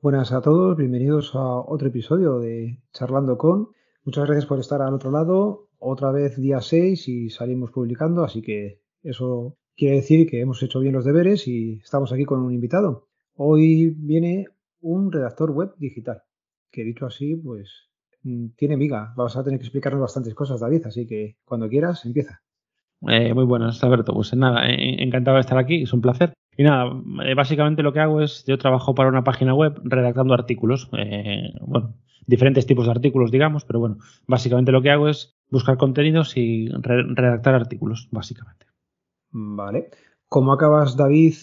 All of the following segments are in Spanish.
Buenas a todos, bienvenidos a otro episodio de Charlando con. Muchas gracias por estar al otro lado. Otra vez día 6 y salimos publicando, así que eso quiere decir que hemos hecho bien los deberes y estamos aquí con un invitado. Hoy viene un redactor web digital, que dicho así, pues mm, tiene miga. Vas a tener que explicarnos bastantes cosas, David, así que cuando quieras, empieza. Eh, muy buenas, Alberto. Pues nada, encantado de estar aquí, es un placer. Y nada, eh, básicamente lo que hago es, yo trabajo para una página web redactando artículos, eh, bueno, diferentes tipos de artículos, digamos, pero bueno, básicamente lo que hago es buscar contenidos y redactar artículos, básicamente. Vale. ¿Cómo acabas, David?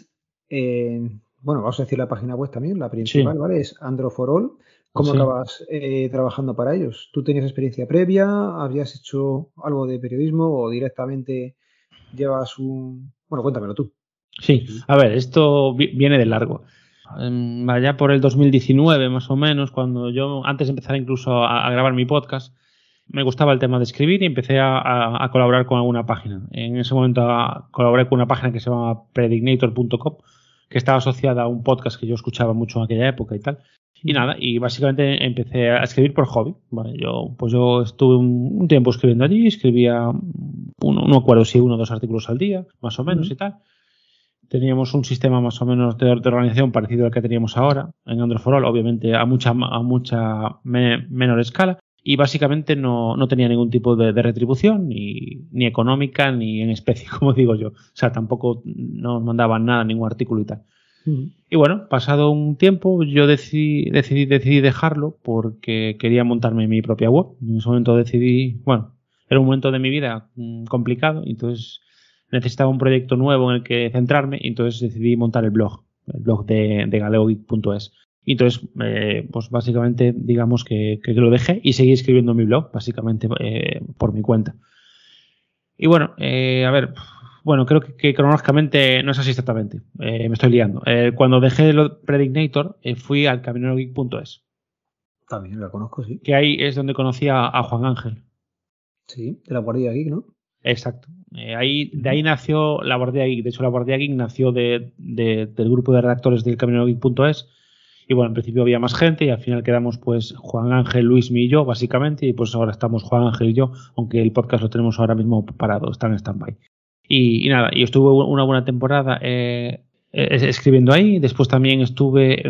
bueno, vamos a decir la página web también, la principal, ¿vale? Es Androforall. ¿Cómo acabas eh, trabajando para ellos? ¿Tú tenías experiencia previa? ¿Habías hecho algo de periodismo o directamente llevas un... Bueno, cuéntamelo tú. Sí, a ver, esto viene de largo. Allá por el 2019 más o menos, cuando yo antes de empezar incluso a, grabar mi podcast, me gustaba el tema de escribir y empecé a, colaborar con alguna página. En ese momento colaboré con una página que se llama predignator.com, que estaba asociada a un podcast que yo escuchaba mucho en aquella época y tal. Y nada, y básicamente empecé a escribir por hobby. Vale, yo, pues yo estuve un, tiempo escribiendo allí, escribía, uno, no acuerdo si uno o dos artículos al día, más o menos y tal teníamos un sistema más o menos de, organización parecido al que teníamos ahora en Android for All, obviamente a mucha, a mucha menor escala. Y básicamente no, no tenía ningún tipo de, retribución, ni, ni, económica, ni en especie, como digo yo. O sea, tampoco nos mandaban nada, ningún artículo y tal. Y bueno, pasado un tiempo, yo decidí, decidí, decidí dejarlo porque quería montarme mi propia web. En ese momento decidí, bueno, era un momento de mi vida mm, complicado, entonces necesitaba un proyecto nuevo en el que centrarme y entonces decidí montar el blog, el blog de, de galeogeek.es. Y entonces, eh, pues básicamente, digamos que, lo dejé y seguí escribiendo mi blog, básicamente eh, por mi cuenta. Y bueno, eh, a ver, bueno, creo que, cronológicamente no es así exactamente. me estoy liando. cuando dejé el Predignator, fui al caminerogeek.es. También lo conozco, sí. Que ahí es donde conocí a, a Juan Ángel. Sí, de la Guardia Geek, ¿no? Exacto. Eh, ahí, de ahí nació la Guardia Geek. De hecho, la Guardia Geek nació de, del grupo de redactores del CaminoGeek.es. Y bueno, en principio había más gente y al final quedamos pues Juan Ángel, Luis y yo, básicamente. Y pues ahora estamos Juan Ángel y yo, aunque el podcast lo tenemos ahora mismo parado, está en stand-by. Y, nada, y estuve una buena temporada eh, escribiendo ahí. Después también estuve,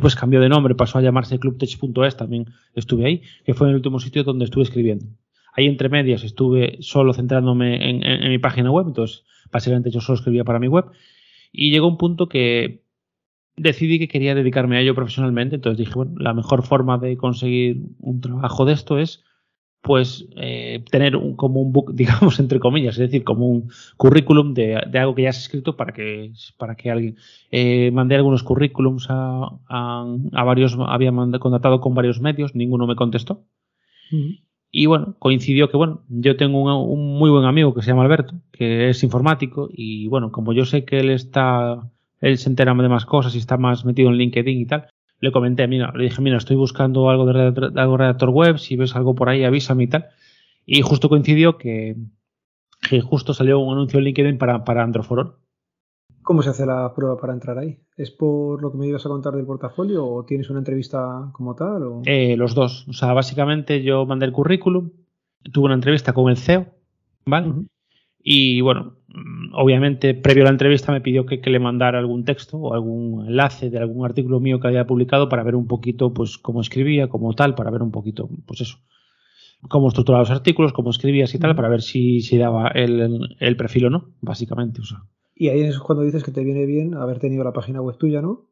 pues cambió de nombre, pasó a llamarse clubtech.es, también estuve ahí, que fue el último sitio donde estuve escribiendo. Ahí entre medias estuve solo centrándome en, mi página web, entonces básicamente yo solo escribía para mi web. Y llegó un punto que decidí que quería dedicarme a ello profesionalmente, entonces dije, bueno, la mejor forma de conseguir un trabajo de esto es pues eh, tener un, como un book, digamos, entre comillas, es decir, como un currículum de, algo que ya has escrito para que, para que alguien eh, mandé algunos currículums a, a, varios, había mandado, contratado con varios medios, ninguno me contestó. Y bueno, coincidió que, bueno, yo tengo un, muy buen amigo que se llama Alberto, que es informático, y bueno, como yo sé que él está, él se entera de más cosas y está más metido en LinkedIn y tal, le comenté, mira, le dije, mira, estoy buscando algo de redactor, algo redactor web, si ves algo por ahí, avísame y tal. Y justo coincidió que, que justo salió un anuncio en LinkedIn para, para Androforol. ¿Cómo se hace la prueba para entrar ahí? ¿Es por lo que me ibas a contar del portafolio o tienes una entrevista como tal? Eh, los dos. O sea, básicamente yo mandé el currículum, tuve una entrevista con el CEO, ¿vale? Y bueno, obviamente, previo a la entrevista me pidió que, le mandara algún texto o algún enlace de algún artículo mío que había publicado para ver un poquito, pues, cómo escribía, como tal, para ver un poquito, pues eso, cómo estructuraba los artículos, cómo escribías y tal, para ver si, si daba el, el perfil o no, básicamente. O sea. Y ahí es cuando dices que te viene bien haber tenido la página web tuya, ¿no?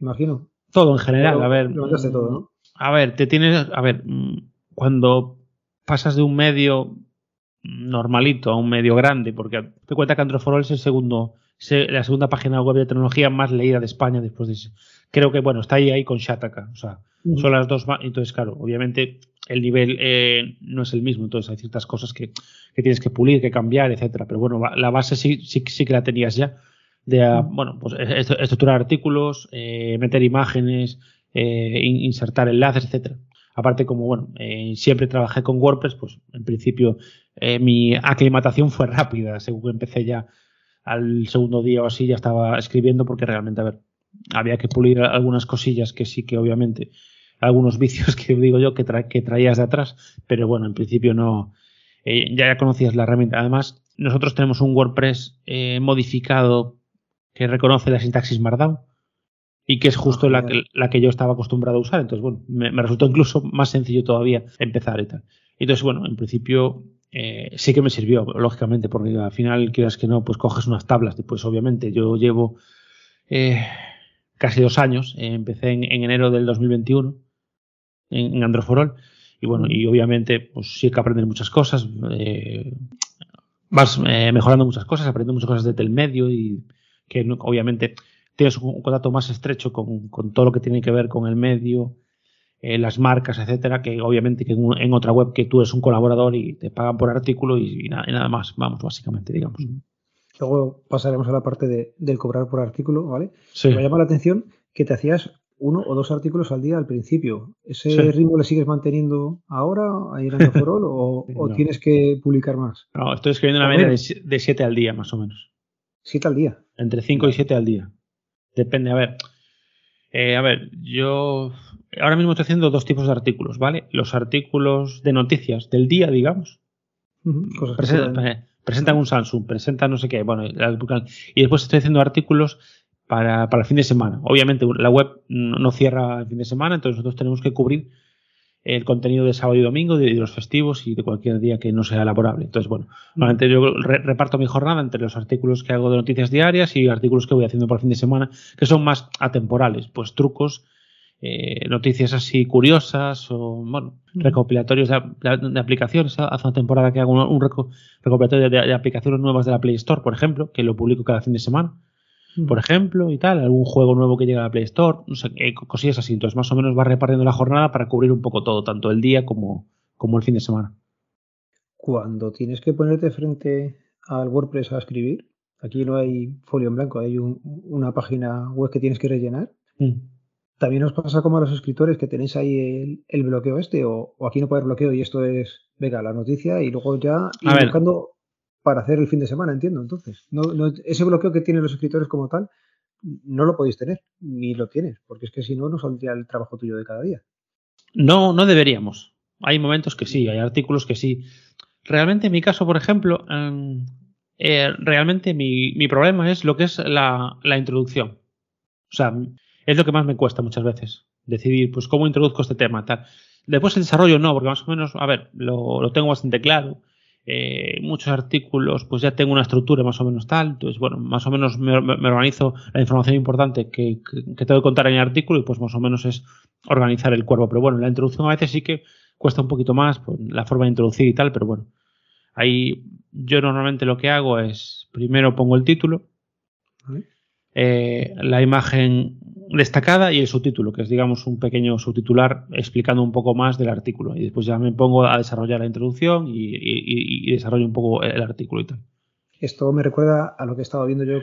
Imagino. Todo en general, a ver. todo, ¿no? A ver, te tienes. A ver, mm, cuando pasas de un medio normalito a un medio grande, porque te cuenta que Androforol es el segundo, la segunda página web de tecnología más leída de España después de Creo que, bueno, está ahí, ahí con Shataka. O sea, son las dos más. Entonces, claro, obviamente el nivel eh, no es el mismo, entonces hay ciertas cosas que, que, tienes que pulir, que cambiar, etcétera. Pero bueno, la base sí, sí, sí que la tenías ya de ah, bueno, pues estructurar artículos, eh, meter imágenes, eh, insertar enlaces, etcétera. Aparte, como bueno, eh, siempre trabajé con WordPress, pues en principio mi aclimatación fue rápida. Según empecé ya al segundo día o así, ya estaba escribiendo porque realmente, a ver, había que pulir algunas cosillas que sí que obviamente, algunos vicios que digo yo que, que traías de atrás, pero bueno, en principio no, ya conocías la herramienta. Además, nosotros tenemos un WordPress modificado que reconoce la sintaxis Markdown y que es justo la, que, la que yo estaba acostumbrado a usar. Entonces, bueno, me, resultó incluso más sencillo todavía empezar y tal. Entonces, bueno, en principio eh, sí que me sirvió, lógicamente, porque al final, quieras que no, pues coges unas tablas. Pues obviamente, yo llevo eh, casi dos años, eh, empecé en, enero del 2021 en, en Androforol. Y bueno, y obviamente, pues sí que aprender muchas cosas. vas mejorando muchas cosas, aprendiendo muchas cosas desde el medio y que obviamente tienes un contacto más estrecho con, todo lo que tiene que ver con el medio, eh, las marcas, etcétera, que obviamente que en, otra web que tú eres un colaborador y te pagan por artículo y, nada, más, vamos, básicamente, digamos. Luego pasaremos a la parte de, del cobrar por artículo, ¿vale? Me llama la atención que te hacías uno o dos artículos al día al principio. ¿Ese ritmo le sigues manteniendo ahora ahí en Forol o, o tienes que publicar más? No, estoy escribiendo una media de siete al día, más o menos. ¿Siete al día? Entre 5 y 7 al día. Depende, a ver. Eh, a ver, yo ahora mismo estoy haciendo dos tipos de artículos, ¿vale? Los artículos de noticias del día, digamos. Presentan, un Samsung, presentan no sé qué, bueno, y después estoy haciendo artículos para, para el fin de semana. Obviamente la web no cierra el fin de semana, entonces nosotros tenemos que cubrir el contenido de sábado y domingo, de, los festivos y de cualquier día que no sea laborable. Entonces, bueno, normalmente yo reparto mi jornada entre los artículos que hago de noticias diarias y artículos que voy haciendo por fin de semana, que son más atemporales, pues trucos, eh, noticias así curiosas o, bueno, recopilatorios de, aplicaciones. Hace una temporada que hago un, recopilatorio de aplicaciones nuevas de la Play Store, por ejemplo, que lo publico cada fin de semana por ejemplo, y tal, algún juego nuevo que llega a la Play Store, no sé, eh, cosillas así. Entonces, más o menos va repartiendo la jornada para cubrir un poco todo, tanto el día como, como el fin de semana. Cuando tienes que ponerte frente al WordPress a escribir, aquí no hay folio en blanco, hay una página web que tienes que rellenar. Mm. También os pasa como a los escritores que tenéis ahí el, bloqueo este, o, aquí no puede haber bloqueo y esto es, venga, la noticia y luego ya ir buscando para hacer el fin de semana, entiendo. Entonces, no, ese bloqueo que tienen los escritores como tal, no lo podéis tener, ni lo tienes, porque es que si no, no saldría el trabajo tuyo de cada día. No, no deberíamos. Hay momentos que sí, hay artículos que sí. Realmente en mi caso, por ejemplo, em, eh, realmente mi, mi, problema es lo que es la, la, introducción. O sea, es lo que más me cuesta muchas veces. Decidir, pues, cómo introduzco este tema, tal. Después el desarrollo no, porque más o menos, a ver, lo, lo tengo bastante claro eh, muchos artículos, pues ya tengo una estructura más o menos tal, entonces, bueno, más o menos me, organizo la información importante que, tengo que contar en el artículo y pues más o menos es organizar el cuerpo. Pero bueno, la introducción a veces sí que cuesta un poquito más, pues, la forma de introducir y tal, pero bueno, ahí yo normalmente lo que hago es, primero pongo el título, eh, la imagen destacada y el subtítulo, que es, digamos, un pequeño subtitular explicando un poco más del artículo. Y después ya me pongo a desarrollar la introducción y, desarrollo un poco el artículo y tal. Esto me recuerda a lo que he estado viendo yo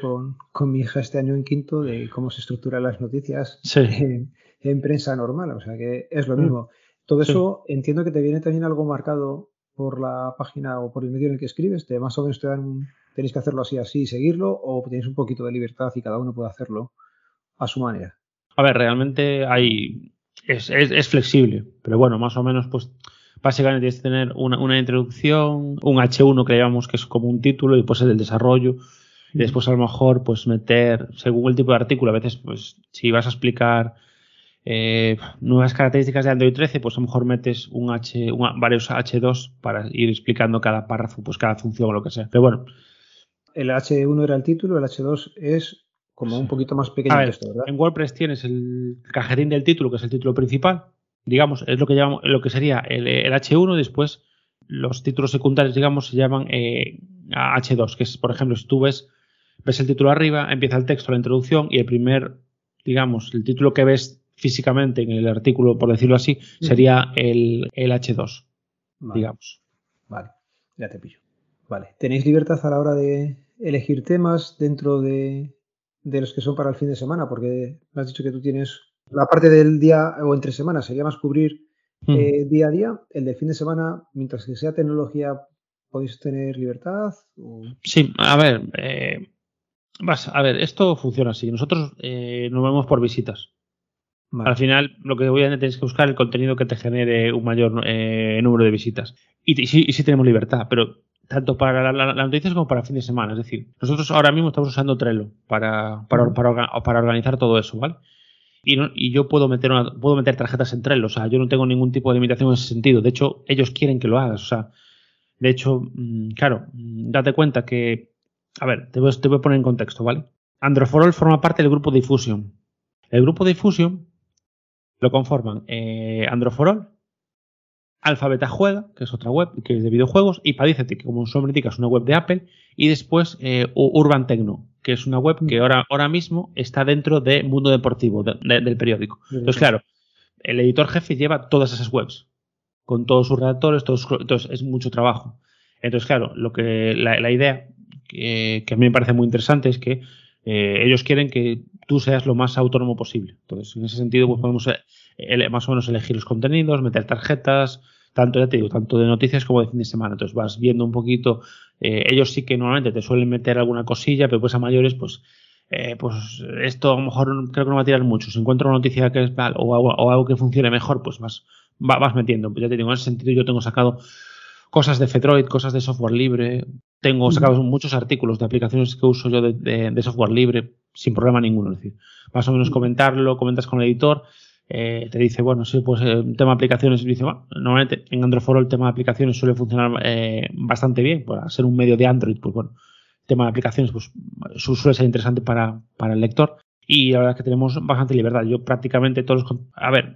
con, mi hija este año en quinto, de cómo se estructuran las noticias en, prensa normal. O sea que es lo mm. mismo. Todo eso entiendo que te viene también algo marcado por la página o por el medio en el que escribes. Te, más o menos te dan, tenéis que hacerlo así, así, seguirlo, o tenéis un poquito de libertad y cada uno puede hacerlo a su manera. A ver, realmente hay. Es, es, flexible, pero bueno, más o menos, pues básicamente tienes que tener una, una, introducción, un H1 que llamamos que es como un título y pues el desarrollo. Y después a lo mejor pues meter, según el tipo de artículo, a veces pues si vas a explicar eh, nuevas características de Android 13, pues a lo mejor metes un H, varios H2 para ir explicando cada párrafo, pues cada función o lo que sea. Pero bueno. El H1 era el título, el H2 es como un poquito más pequeño ¿verdad? En WordPress tienes el cajetín del título, que es el título principal, digamos, es lo que llamamos, lo que sería el, H1, después los títulos secundarios, digamos, se llaman eh, H2, que es, por ejemplo, si tú ves, ves el título arriba, empieza el texto, la introducción, y el primer, digamos, el título que ves físicamente en el artículo, por decirlo así, sería el, el H2, digamos. Vale, ya te pillo. Vale, ¿tenéis libertad a la hora de elegir temas dentro de, de los que son para el fin de semana? Porque me has dicho que tú tienes la parte del día o entre semanas sería más cubrir eh, día a día. El de fin de semana, mientras que sea tecnología, ¿podéis tener libertad? Sí, a ver, eh, vas, a ver, esto funciona así. Nosotros eh, nos vemos por visitas. Al final, lo que voy a tener es que buscar el contenido que te genere un mayor número de visitas. Y, sí, tenemos libertad, pero tanto para las noticias como para el fin de semana. Es decir, nosotros ahora mismo estamos usando Trello para, para, para organizar todo eso, ¿vale? y, yo puedo meter, una, puedo meter tarjetas entre él. O sea, yo no tengo ningún tipo de limitación en ese sentido. De hecho, ellos quieren que lo hagas. O sea, de hecho, mm, claro, mm, date cuenta que. A ver, te voy, te voy a poner en contexto, ¿vale? Androforol forma parte del grupo Diffusion. El grupo Diffusion lo conforman eh, Androforol, Alphabeta Juega, que es otra web que es de videojuegos, y Padicete, que como su nombre indica es una web de Apple, y después eh, Urban Tecno, que es una web que ahora, ahora mismo está dentro de Mundo Deportivo, del periódico. Entonces, claro, el editor jefe lleva todas esas webs, con todos sus redactores, todos, entonces es mucho trabajo. Entonces, claro, lo que la, idea que, a mí me parece muy interesante es que eh, ellos quieren que tú seas lo más autónomo posible. Entonces, en ese sentido, pues podemos más o menos elegir los contenidos, meter tarjetas, tanto, ya te digo, tanto de noticias como de fin de semana. Entonces vas viendo un poquito, eh, ellos sí que normalmente te suelen meter alguna cosilla, pero pues a mayores, pues, eh, pues esto a lo mejor creo que no va a tirar mucho. Si encuentro una noticia que es mal o, algo que funcione mejor, pues vas, vas metiendo. Pues ya te digo, en ese sentido yo tengo sacado cosas de Fedroid, cosas de software libre. Tengo sacado muchos artículos de aplicaciones que uso yo de, de, software libre sin problema ninguno. Es decir, más o menos comentarlo, comentas con el editor eh, te dice, bueno, sí, pues el eh, tema de aplicaciones, dice, bueno, normalmente en Android el tema de aplicaciones suele funcionar eh, bastante bien, para ser un medio de Android, pues bueno, el tema de aplicaciones pues suele ser interesante para, para el lector y la verdad es que tenemos bastante libertad. Yo prácticamente todos los... A ver,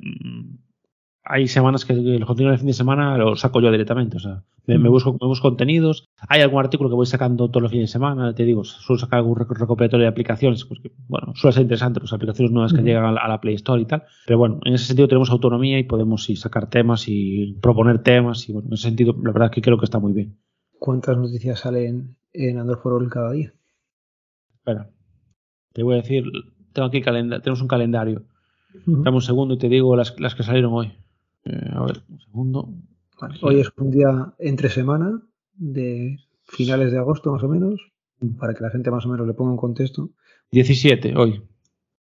hay semanas que el contenido del fin de semana lo saco yo directamente. O sea, me, busco, me busco contenidos. Hay algún artículo que voy sacando todos los fines de semana. Te digo, suelo sacar algún recopilatorio de aplicaciones, porque, bueno, suele ser interesante, pues aplicaciones nuevas que llegan a la, Play Store y tal. Pero bueno, en ese sentido tenemos autonomía y podemos sí, sacar temas y proponer temas. Y bueno, en ese sentido, la verdad es que creo que está muy bien. ¿Cuántas noticias salen en Android for All cada día? Espera, te voy a decir, tengo aquí tenemos un calendario. Dame un segundo y te digo las, las que salieron hoy. Eh, a ver, un segundo. hoy es un día entre semana de finales de agosto más o menos, para que la gente más o menos le ponga un contexto. 17 hoy.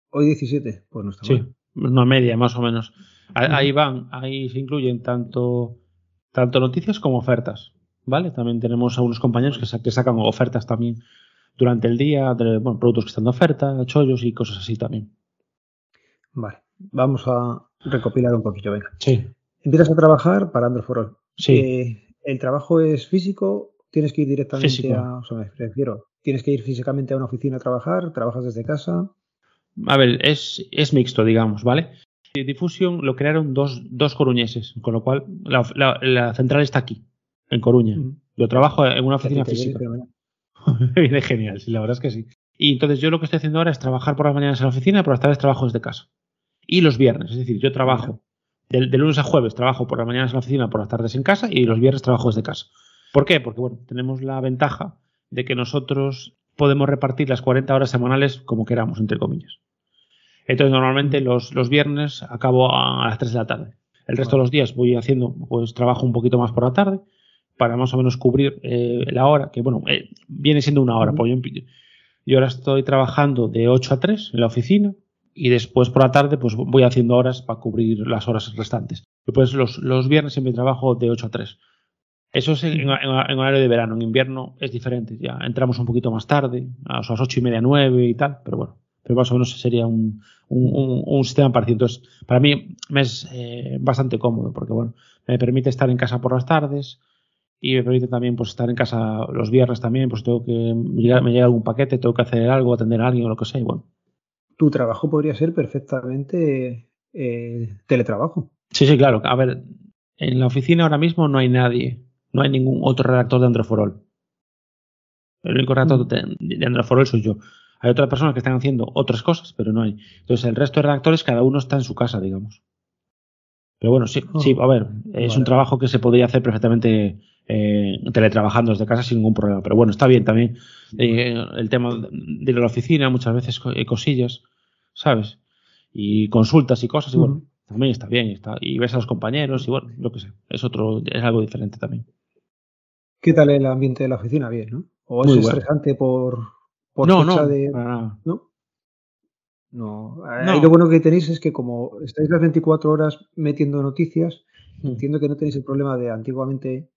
Hoy 17, pues no está sí, Una media más o menos. Ahí van, ahí se incluyen tanto, tanto noticias como ofertas. ¿Vale? También tenemos algunos compañeros que, que sacan ofertas también durante el día, de bueno, productos que están de oferta, chollos y cosas así también. Vale, vamos a, recopilar un poquito, venga. Sí. Empiezas a trabajar para Android for All. Sí. Eh, ¿El trabajo es físico? ¿Tienes que ir directamente a... O sea, me refiero, ¿tienes que ir físicamente a una oficina a trabajar? ¿Trabajas desde casa? A ver, es, es mixto, digamos, ¿vale? Diffusion lo crearon dos, dos coruñeses, con lo cual la, central está aquí, en Coruña. Yo trabajo en una oficina física. Viene genial, sí, la verdad es que sí. Y entonces yo lo que estoy haciendo ahora es trabajar por las mañanas en la oficina, pero por las tardes trabajo desde casa y los viernes. Es decir, yo trabajo de, lunes a jueves, trabajo por las mañanas en la oficina, por las tardes en casa y los viernes trabajo desde casa. ¿Por qué? Porque bueno, tenemos la ventaja de que nosotros podemos repartir las 40 horas semanales como queramos, entre comillas. Entonces, normalmente los, los viernes acabo a, las 3 de la tarde. El resto de los días voy haciendo, pues trabajo un poquito más por la tarde para más o menos cubrir eh, la hora, que bueno, eh, viene siendo una hora. Pues yo, yo ahora estoy trabajando de 8 a 3 en la oficina, y después por la tarde pues voy haciendo horas para cubrir las horas restantes. Después los, los viernes siempre trabajo de 8 a 3. Eso es en, horario de verano. En invierno es diferente. Ya entramos un poquito más tarde, a las 8 y media, 9 y tal, pero bueno. Pero más o menos sería un, un, un sistema parecido. Entonces, para mí me es eh, bastante cómodo porque, bueno, me permite estar en casa por las tardes y me permite también pues estar en casa los viernes también, pues tengo que me llega algún paquete, tengo que hacer algo, atender a alguien o lo que sea, y bueno, tu trabajo podría ser perfectamente eh, teletrabajo. Sí, sí, claro. A ver, en la oficina ahora mismo no hay nadie, no hay ningún otro redactor de Androforol. El único redactor mm. de, Androforol soy yo. Hay otras personas que están haciendo otras cosas, pero no hay. Entonces, el resto de redactores, cada uno está en su casa, digamos. Pero bueno, sí, sí, a ver, es un trabajo que se podría hacer perfectamente eh, teletrabajando desde casa sin ningún problema. Pero bueno, está bien también eh, el tema de la oficina, muchas veces cosillas, ¿sabes? Y consultas y cosas, y bueno, también está bien. Está, y ves a los compañeros, y bueno, lo que sé, es otro, es algo diferente también. ¿Qué tal el ambiente de la oficina? Bien, ¿no? ¿O es estresante por, por no, no, de. ¿No? No. Ahí lo bueno que tenéis es que como estáis las 24 horas metiendo noticias, entiendo que no tenéis el problema de antiguamente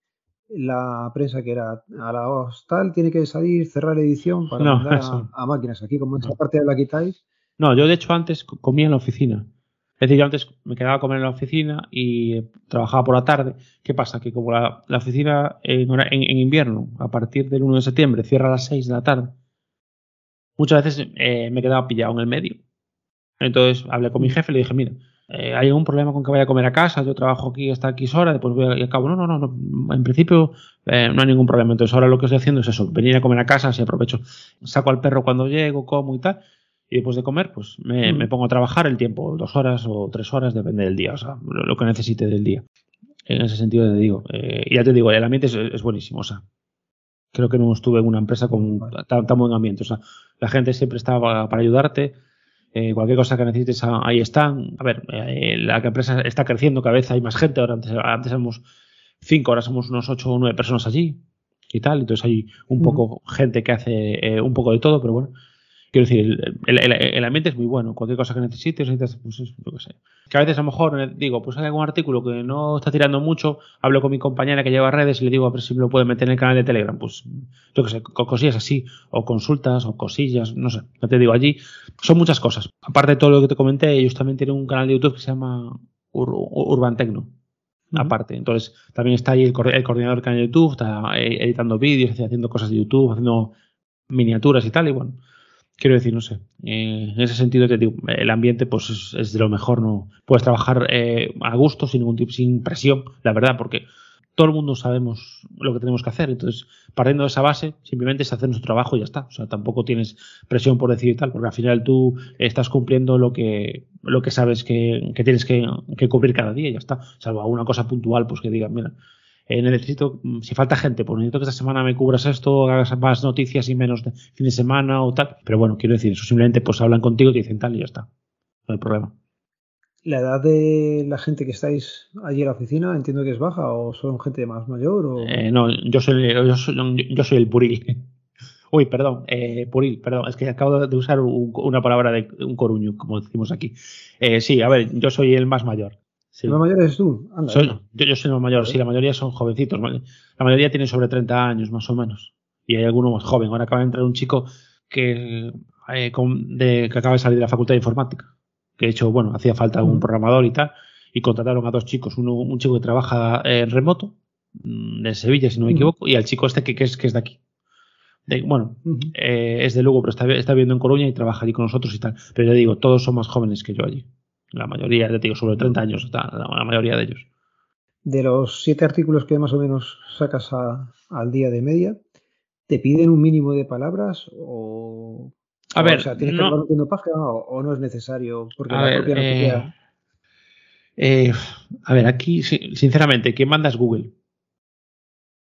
la prensa que era a la hostal tiene que salir, cerrar edición para mandar a, máquinas. Aquí como esa parte la quitáis. No, yo de hecho antes comía en la oficina. Es decir, yo antes me quedaba a comer en la oficina y trabajaba por la tarde. ¿Qué pasa? Que como la, oficina en, en, invierno, a partir del 1 de septiembre, cierra a las 6 de la tarde, muchas veces eh, me quedaba pillado en el medio. Entonces hablé con mi jefe y le dije, mira, eh, ¿hay algún problema con que vaya a comer a casa? Yo trabajo aquí hasta X hora, después voy a, cabo. No, no, no, en principio eh, no hay ningún problema. Entonces ahora lo que estoy haciendo es eso, venir a comer a casa, si aprovecho, saco al perro cuando llego, como y tal. Y después de comer, pues me, mm. pongo a trabajar el tiempo, dos horas o tres horas, depende del día, o sea, lo, que necesite del día. En ese sentido te digo, y ya te digo, el ambiente es, buenísimo, o sea, creo que no estuve en una empresa con tan, buen ambiente. O sea, la gente siempre estaba para ayudarte. Eh, cualquier cosa que necesites, ahí están. A ver, eh, la empresa está creciendo, cada vez hay más gente. Ahora antes, antes éramos cinco, ahora somos unos ocho o nueve personas allí y tal. Entonces hay un poco gente que hace eh, un poco de todo, pero bueno, Quiero decir, el, ambiente es muy bueno. Cualquier cosa que necesites, necesitas, pues lo que sé. Que a veces a lo mejor eh, digo, pues hay algún artículo que no está tirando mucho, hablo con mi compañera que lleva redes y le digo a ver si me lo puede meter en el canal de Telegram. Pues yo que sé, cosillas así, o consultas, o cosillas, no sé, no te digo allí. Son muchas cosas. Aparte de todo lo que te comenté, ellos también tienen un canal de YouTube que se llama Urban Tecno aparte. Entonces, también está ahí el, coordinador del canal de YouTube, está eh, editando vídeos, haciendo cosas de YouTube, haciendo miniaturas y tal, y bueno, Quiero decir, no sé. Eh, en ese sentido, te digo, el ambiente pues es, de lo mejor. No puedes trabajar eh, a gusto, sin ningún tipo, sin presión, la verdad, porque todo el mundo sabemos lo que tenemos que hacer. Entonces, partiendo de esa base, simplemente es hacer nuestro trabajo y ya está. O sea, tampoco tienes presión por decir y tal, porque al final tú estás cumpliendo lo que, lo que sabes que, tienes que, que, cubrir cada día y ya está. Salvo alguna cosa puntual, pues que digan, mira, eh, necesito, mm, si falta gente, pues necesito que esta semana me cubras esto, hagas más noticias y menos de fin de semana o tal. Pero bueno, quiero decir, eso simplemente pues hablan contigo, te dicen tal y ya está. No hay problema. ¿La edad de la gente que estáis allí en la oficina entiendo que es baja o son gente más mayor? O... Eh, no, yo soy, yo soy, yo soy el puril. Uy, perdón, eh, puril, perdón, es que acabo de usar una palabra de un coruño, como decimos aquí. Eh, sí, a ver, yo soy el más mayor. Sí. ¿El más mayor eres tú? soy, yo, soy el más mayor, sí, la mayoría son jovencitos. La mayoría tiene sobre 30 años, más o menos. Y hay alguno más joven. Ahora acaba de entrar un chico que, eh, de, que acaba de salir de la Facultad de Informática. Que de hecho, bueno, hacía falta un programador y tal. Y contrataron a dos chicos. Uno, un chico que trabaja en remoto, mm, de Sevilla, si no me equivoco, y al chico este que, que, es, que es de aquí. bueno, eh, es de Lugo, pero está, está viviendo en Coruña y trabaja allí con nosotros y tal. Pero ya digo, todos son más jóvenes que yo allí. La mayoría, te digo, sobre 30 años está la, mayoría de ellos. De los siete artículos que más o menos sacas al día de media, ¿te piden un mínimo de palabras o... A ver, o sea, ¿tienes no, que página o, no es necesario? Porque la propia eh, eh, a ver, aquí, sinceramente, ¿quién manda es Google.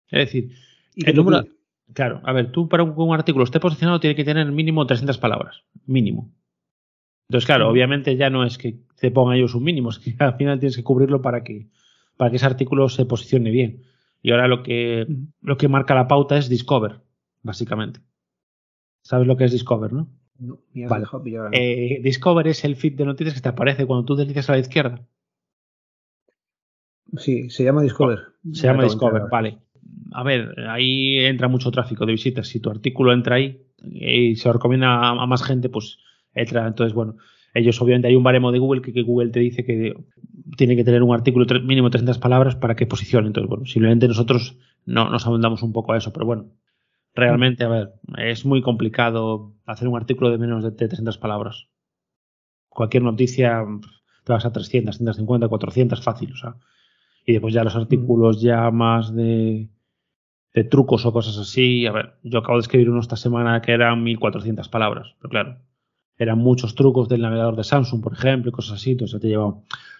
Es decir, el número... Claro, a ver, tú para un, un artículo esté posicionado tiene que tener mínimo 300 palabras. Mínimo. Entonces, claro, obviamente ya no es que te pongan ellos un mínimo, es que al final tienes que cubrirlo para que, para que ese artículo se posicione bien. Y ahora lo que, lo que marca la pauta es Discover, básicamente. ¿Sabes lo que es Discover, no? No, vale. eh, Discover es el feed de noticias que te aparece cuando tú deslizas a la izquierda. Sí, se llama Discover. Se llama Discover, vale. A ver, ahí entra mucho tráfico de visitas. Si tu artículo entra ahí y se recomienda a más gente, pues entonces, bueno, ellos obviamente hay un baremo de Google que, Google te dice que tiene que tener un artículo mínimo 300 palabras para que posicione. Entonces, bueno, simplemente nosotros no nos abundamos un poco a eso, pero bueno, realmente, a ver, es muy complicado hacer un artículo de menos de 300 palabras. Cualquier noticia te vas a 300, 150, 400 fácil, o sea. Y después ya los artículos ya más de de trucos o cosas así. A ver, yo acabo de escribir uno esta semana que eran 1400 palabras, pero claro, eran muchos trucos del navegador de Samsung, por ejemplo, y cosas así, entonces te lleva,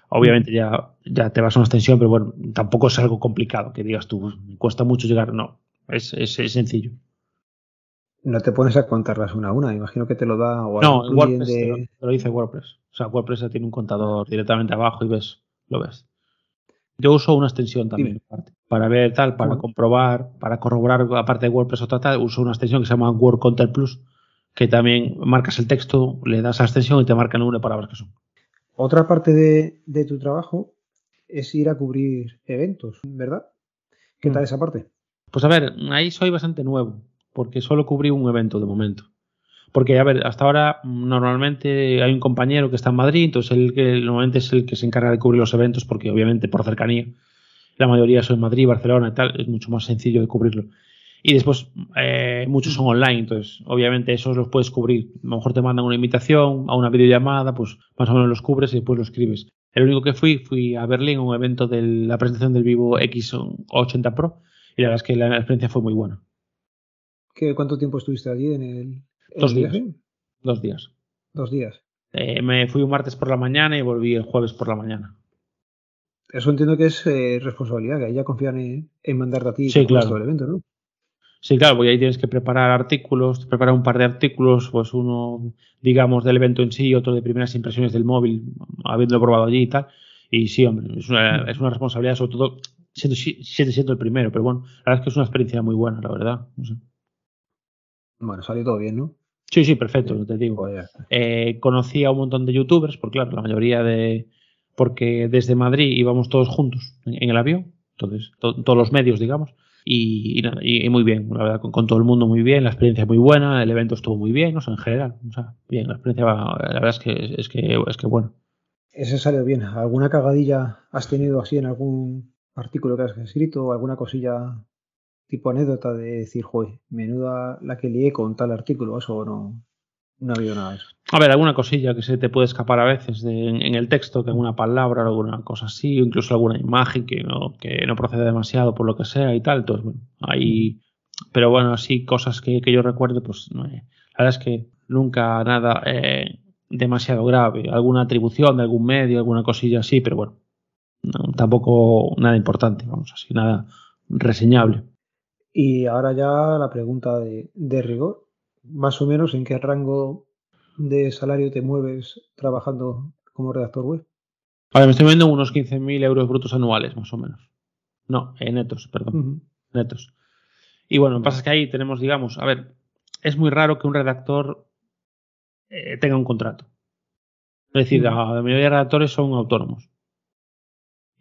obviamente ya, ya te vas a una extensión, pero bueno, tampoco es algo complicado que digas tú, me cuesta mucho llegar, no, es, es, sencillo. No te pones a contarlas una a una, imagino que te lo da o No, WordPress te, lo, dice WordPress. O sea, WordPress tiene un contador directamente abajo y ves, lo ves. Yo uso una extensión también, para ver tal, para comprobar, para corroborar, aparte de WordPress o tal, uso una extensión que se llama WordCounter Plus, que también marcas el texto, le das a extensión y te marca el número de palabras que son. Otra parte de, tu trabajo es ir a cubrir eventos, ¿verdad? ¿Qué tal mm. esa parte? Pues a ver, ahí soy bastante nuevo, porque solo cubrí un evento de momento. Porque, a ver, hasta ahora normalmente hay un compañero que está en Madrid, entonces él que normalmente es el que se encarga de cubrir los eventos, porque obviamente por cercanía, la mayoría son en Madrid, Barcelona y tal, es mucho más sencillo de cubrirlo. Y después eh, muchos son online, entonces obviamente esos los puedes cubrir. A lo mejor te mandan una invitación a una videollamada, pues más o menos los cubres y después lo escribes. El único que fui, fui a Berlín a un evento de la presentación del Vivo X80 Pro y la verdad es que la experiencia fue muy buena. ¿Qué, ¿Cuánto tiempo estuviste allí en el, Dos días. Dos días. Dos días. Eh, me fui un martes por la mañana y volví el jueves por la mañana. Eso entiendo que es eh, responsabilidad, que ya confían en, en mandarte a ti sí, claro. el evento, ¿no? Sí, claro, porque ahí tienes que preparar artículos, preparar un par de artículos, pues uno, digamos, del evento en sí, otro de primeras impresiones del móvil, habiéndolo probado allí y tal. Y sí, hombre, es una, es una responsabilidad, sobre todo siendo, siendo el primero, pero bueno, la verdad es que es una experiencia muy buena, la verdad. Bueno, salió todo bien, ¿no? Sí, sí, perfecto, te digo. Eh, conocí a un montón de youtubers, porque claro, la mayoría de. Porque desde Madrid íbamos todos juntos en, el avión, entonces, todos los medios, digamos. Y, muy bien, la verdad, con, todo el mundo muy bien, la experiencia muy buena, el evento estuvo muy bien, o sea, en general, o sea, bien, la experiencia, va, la verdad es que es que, es que bueno. Ese salió bien. ¿Alguna cagadilla has tenido así en algún artículo que has escrito alguna cosilla tipo anécdota de decir, joder, menuda la que lié con tal artículo, eso no, no ha habido nada de eso. A ver, alguna cosilla que se te puede escapar a veces en, el texto, que alguna palabra o alguna cosa así, o incluso alguna imagen que no, que no procede demasiado por lo que sea y tal. Entonces, bueno, ahí. Pero bueno, así cosas que, yo recuerdo, pues la verdad es que nunca nada eh, demasiado grave. Alguna atribución de algún medio, alguna cosilla así, pero bueno, tampoco nada importante, vamos, así, nada reseñable. Y ahora ya la pregunta de, de rigor más o menos en qué rango de salario te mueves trabajando como redactor web. Ahora me estoy viendo unos 15.000 euros brutos anuales, más o menos. No, eh, netos, perdón. Netos. Y bueno, lo que pasa es que ahí tenemos, digamos, a ver, es muy raro que un redactor eh, tenga un contrato. Es decir, la mayoría de redactores son autónomos.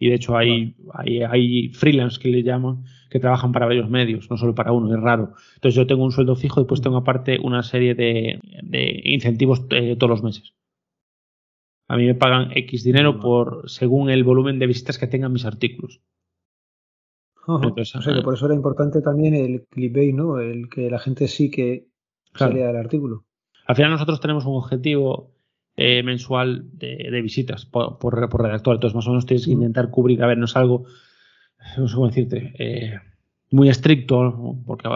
Y de hecho hay, hay, hay, freelance que le llaman que trabajan para varios medios, no solo para uno, es raro. Entonces yo tengo un sueldo fijo y después tengo aparte una serie de, de incentivos eh, todos los meses. A mí me pagan X dinero por según el volumen de visitas que tengan mis artículos. Entonces, o sea que por eso era importante también el clickbait, ¿no? El que la gente sí que claro. el artículo. Al final nosotros tenemos un objetivo eh, mensual de, visitas por, por, redactor. Entonces, más o menos tienes que intentar cubrir, a ver, no es algo, no sé cómo decirte, eh, muy estricto, porque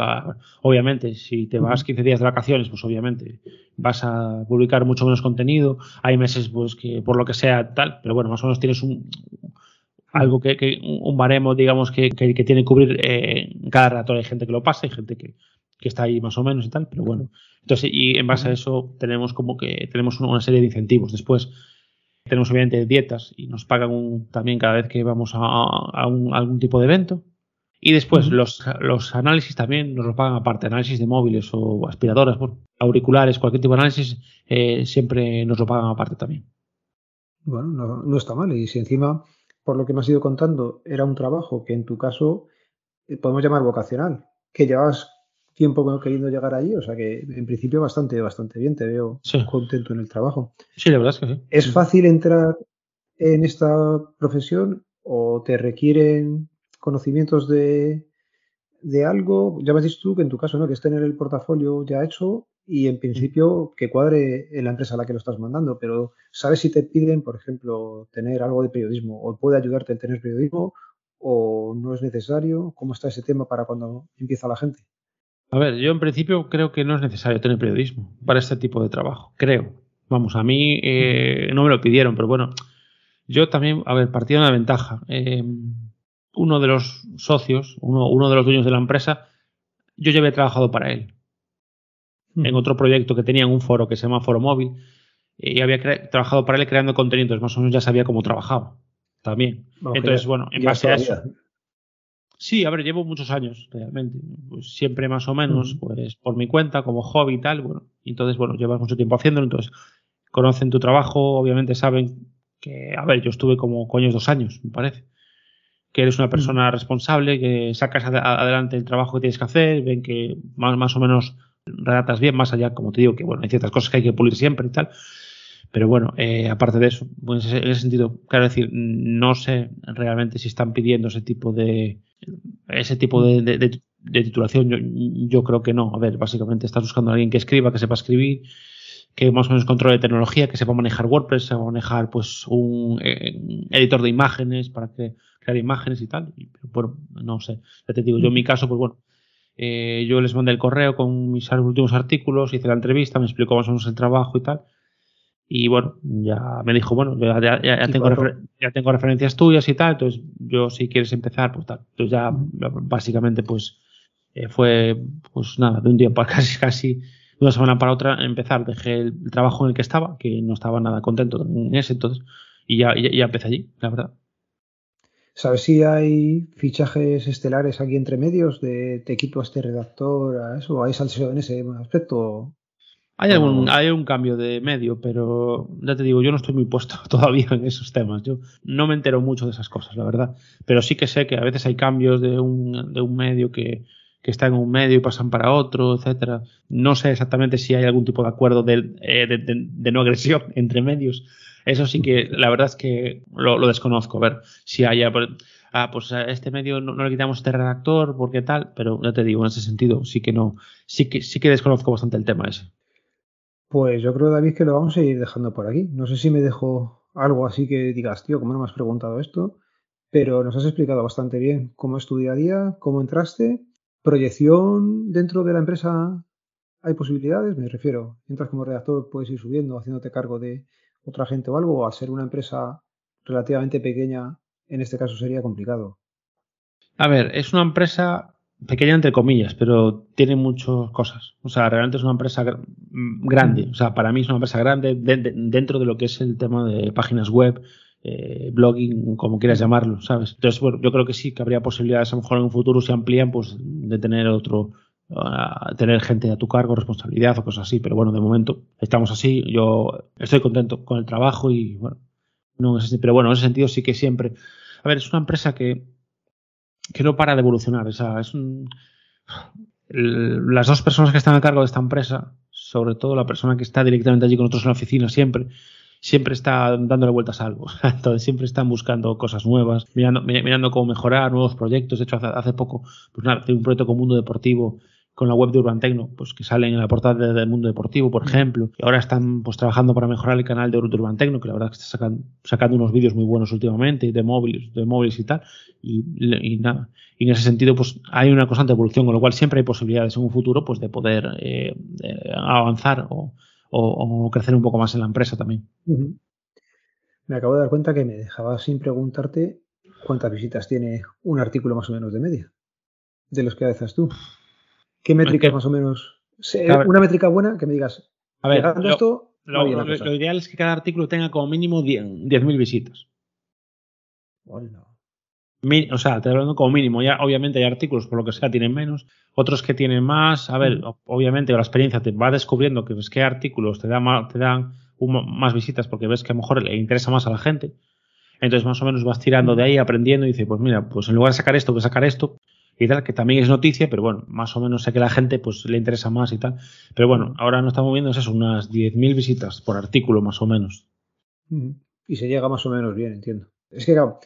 obviamente si te vas 15 días de vacaciones, pues obviamente vas a publicar mucho menos contenido. Hay meses pues que por lo que sea tal, pero bueno, más o menos tienes un algo que, un baremo, digamos, que, que, tiene que cubrir eh, cada redactor. Hay gente que lo pasa, hay gente que, que está ahí más o menos y tal, pero bueno. Entonces, y en base a eso tenemos como que tenemos una serie de incentivos. Después tenemos obviamente dietas y nos pagan un, también cada vez que vamos a, algún tipo de evento. Y después los, los, análisis también nos lo pagan aparte, análisis de móviles o aspiradoras, auriculares, cualquier tipo de análisis, eh, siempre nos lo pagan aparte también. Bueno, no, no, está mal. Y si encima, por lo que me has ido contando, era un trabajo que en tu caso eh, podemos llamar vocacional, que llevas tiempo queriendo llegar ahí, o sea que en principio bastante, bastante bien, te veo contento en el trabajo. Sí, la verdad es que sí. ¿Es fácil entrar en esta profesión o te requieren conocimientos de, de algo? Ya me has dicho tú que en tu caso, ¿no? Que es tener el portafolio ya hecho y en principio que cuadre en la empresa a la que lo estás mandando, pero ¿sabes si te piden, por ejemplo, tener algo de periodismo o puede ayudarte en tener periodismo o no es necesario? ¿Cómo está ese tema para cuando empieza la gente? A ver, yo en principio creo que no es necesario tener periodismo para este tipo de trabajo. Creo. Vamos, a mí eh, no me lo pidieron, pero bueno, yo también, a ver, partía de una ventaja. Eh, uno de los socios, uno, uno, de los dueños de la empresa, yo ya había trabajado para él. En otro proyecto que tenía en un foro que se llama Foro Móvil, y había trabajado para él creando contenido, entonces más o menos ya sabía cómo trabajaba también. entonces, bueno, en base a eso. Sí, a ver, llevo muchos años realmente, pues siempre más o menos, pues por mi cuenta, como hobby y tal, bueno, entonces, bueno, llevas mucho tiempo haciéndolo, entonces conocen tu trabajo, obviamente saben que, a ver, yo estuve como coños dos años, me parece, que eres una persona responsable, que sacas adelante el trabajo que tienes que hacer, ven que más, más o menos redactas bien, más allá, como te digo, que bueno, hay ciertas cosas que hay que pulir siempre y tal, pero bueno, eh, aparte de eso, pues en ese sentido, claro decir, no sé realmente si están pidiendo ese tipo de ese tipo de, titulación. Yo, creo que no. A ver, básicamente estás buscando a alguien que escriba, que sepa escribir, que más o menos controle tecnología, que sepa manejar WordPress, sepa manejar pues un eh, editor de imágenes para que, crear imágenes y tal. Y, bueno, no sé. Ya te digo, yo en mi caso, pues bueno, eh, yo les mandé el correo con mis últimos artículos, hice la entrevista, me explicó más o menos el trabajo y tal. Y bueno, ya me dijo, bueno, ya, ya, tengo, ya tengo referencias tuyas y tal, entonces yo si quieres empezar, pues tal. Entonces ya básicamente pues eh, fue, pues nada, de un día para casi, casi, de una semana para otra empezar. Dejé el trabajo en el que estaba, que no estaba nada contento en ese entonces, y ya, ya, empecé allí, la verdad. ¿Sabes si hay fichajes estelares aquí entre medios de te quito a este redactor, a eso? ¿Hay salseo en ese aspecto? Hay, algún, hay un cambio de medio, pero ya te digo, yo no estoy muy puesto todavía en esos temas. Yo no me entero mucho de esas cosas, la verdad. Pero sí que sé que a veces hay cambios de un, de un medio que, que está en un medio y pasan para otro, etcétera. No sé exactamente si hay algún tipo de acuerdo de, eh, de, no agresión entre medios. Eso sí que la verdad es que lo, lo desconozco. A ver si hay. Ah, pues a este medio no, le quitamos este redactor porque tal, pero ya te digo, en ese sentido sí que no, sí que sí que desconozco bastante el tema ese. Pues yo creo, David, que lo vamos a ir dejando por aquí. No sé si me dejo algo así que digas, tío, ¿cómo no me has preguntado esto? Pero nos has explicado bastante bien cómo es tu día a día, cómo entraste, proyección dentro de la empresa. ¿Hay posibilidades? Me refiero, entras como redactor, puedes ir subiendo, haciéndote cargo de otra gente o algo, o al ser una empresa relativamente pequeña, en este caso sería complicado. A ver, es una empresa pequeña entre comillas, pero tiene muchas cosas. O sea, realmente es una empresa grande. O sea, para mí es una empresa grande dentro de lo que es el tema de páginas web, eh, blogging, como quieras llamarlo, ¿sabes? Entonces, bueno, yo creo que sí, que habría posibilidades a lo mejor en un futuro si amplían, pues de tener otro, tener gente a tu cargo, responsabilidad o cosas así. Pero bueno, de momento estamos así. Yo estoy contento con el trabajo y bueno, no es así. Pero bueno, en ese sentido sí que siempre. A ver, es una empresa que que no para de evolucionar. O es un, las dos personas que están a cargo de esta empresa, sobre todo la persona que está directamente allí con nosotros en la oficina siempre, siempre está dándole vueltas a algo. Entonces siempre están buscando cosas nuevas, mirando, mirando cómo mejorar, nuevos proyectos. De hecho, hace, hace poco, pues nada, tengo un proyecto con Mundo Deportivo con la web de Urban Tecno, pues que salen en la portada del mundo deportivo, por ejemplo. Y ahora están pues trabajando para mejorar el canal de Urban Tecno, que la verdad que está sacando, sacando unos vídeos muy buenos últimamente, de móviles, de móviles y tal. Y, nada. Y en ese sentido, pues hay una constante evolución, con lo cual siempre hay posibilidades en un futuro pues de poder eh, avanzar o, crecer un poco más en la empresa también. Me acabo de dar cuenta que me dejaba sin preguntarte cuántas visitas tiene un artículo más o menos de media de los que haces tú. ¿Qué métricas más o menos? Una métrica buena que me digas. A ver, lo, esto, lo, ideal es que cada artículo tenga como mínimo 10.000 visitas. o sea, te hablando como mínimo. Ya, obviamente hay artículos, por lo que sea, tienen menos. Otros que tienen más. A ver, mm. obviamente la experiencia te va descubriendo que ves qué artículos te, dan te dan más visitas porque ves que a lo mejor le interesa más a la gente. Entonces, más o menos vas tirando de ahí, aprendiendo y dices, pues mira, pues en lugar de sacar esto, voy a sacar esto y tal, que también es noticia, pero bueno, más o menos sé que la gente pues le interesa más y tal. Pero bueno, ahora no estamos viendo eso, unas 10.000 visitas por artículo más o menos. Y se llega más o menos bien, entiendo. Es que claro,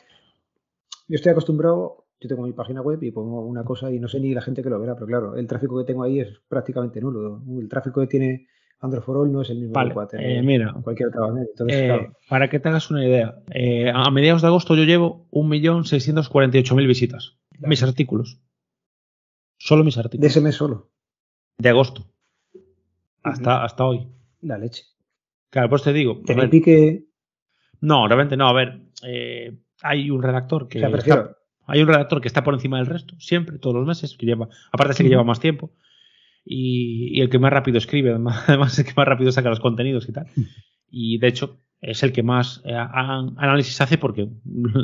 yo estoy acostumbrado, yo tengo mi página web y pongo una cosa y no sé ni la gente que lo verá, pero claro, el tráfico que tengo ahí es prácticamente nulo. El tráfico que tiene Android for All no es el mismo vale, que pueda tener eh, mira, cualquier otra. Entonces, eh, claro, para que te hagas una idea, eh, a mediados de agosto yo llevo 1.648.000 visitas. Claro. Mis artículos. Solo mis de artículos. ese mes solo, De agosto. Hasta, hasta hoy. la leche. Claro, pues te digo. ver, pique, no, realmente no. A ver, eh, hay un redactor o que. está- hay un redactor que está por encima del resto, siempre, todos los meses, que lleva, aparte el que lleva más tiempo, y, y el que más rápido escribe, además, además es el que más rápido saca los contenidos y tal. Y de hecho, es el que más eh, análisis hace porque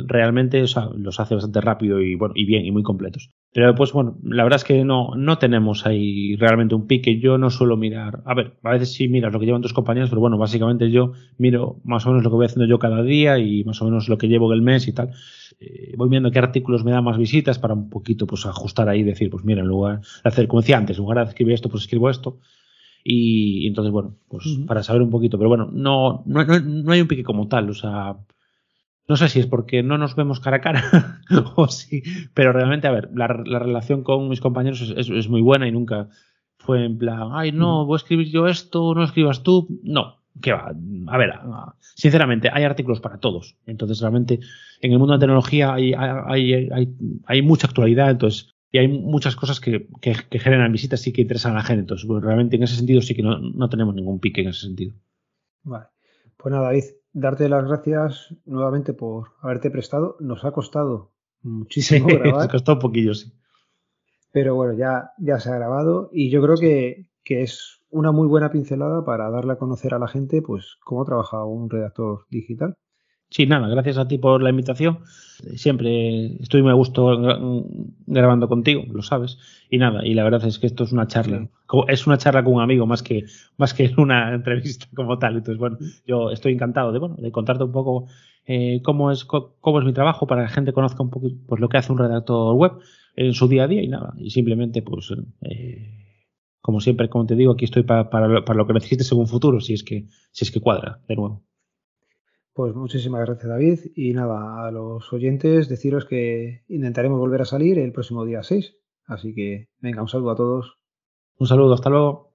realmente los hace bastante rápido y bueno, y bien, y muy completos. Pero pues bueno, la verdad es que no, no tenemos ahí realmente un pique. Yo no suelo mirar. A ver, a veces sí miras lo que llevan tus compañeros, pero bueno, básicamente yo miro más o menos lo que voy haciendo yo cada día y más o menos lo que llevo en el mes y tal. Eh, voy viendo qué artículos me dan más visitas para un poquito pues ajustar ahí decir, pues mira, en lugar de hacer como decía antes, en lugar de escribir esto, pues escribo esto. Y, y entonces, bueno, pues para saber un poquito, pero bueno, no, no, no, no hay un pique como tal, o sea, no sé si es porque no nos vemos cara a cara o sí, pero realmente, a ver, la, la relación con mis compañeros es, es- es muy buena y nunca fue en plan, ay, no, voy a escribir yo esto, no escribas tú. No, que va. A ver, sinceramente, hay artículos para todos. Entonces, realmente, en el mundo de la tecnología hay, hay, hay, hay mucha actualidad, entonces, y hay muchas cosas que, que, que generan visitas y que interesan a la gente. Entonces, bueno, realmente en ese sentido sí que no, no tenemos ningún pique en ese sentido. Vale. Pues nada, David, darte las gracias nuevamente por haberte prestado. Nos ha costado muchísimo grabar, costó un poquillo, sí. pero bueno, ya, ya se ha grabado y yo creo que, que es una muy buena pincelada para darle a conocer a la gente pues cómo trabaja un redactor digital. Sí, nada, gracias a ti por la invitación. Siempre estoy muy a gusto gra- grabando contigo, lo sabes. Y nada, y la verdad es que esto es una charla. Es una charla con un amigo más que, más que una entrevista como tal. Entonces, bueno, yo estoy encantado de, bueno, de contarte un poco eh, cómo, es, cómo es mi trabajo para que la gente conozca un poco pues, lo que hace un redactor web en su día a día y nada. Y simplemente, pues, eh, como siempre, como te digo, aquí estoy para, para, lo- para lo que necesites en un futuro, si es que, si es que cuadra, de nuevo. Pues muchísimas gracias David y nada, a los oyentes deciros que intentaremos volver a salir el próximo día 6. Así que venga, un saludo a todos. Un saludo, hasta luego.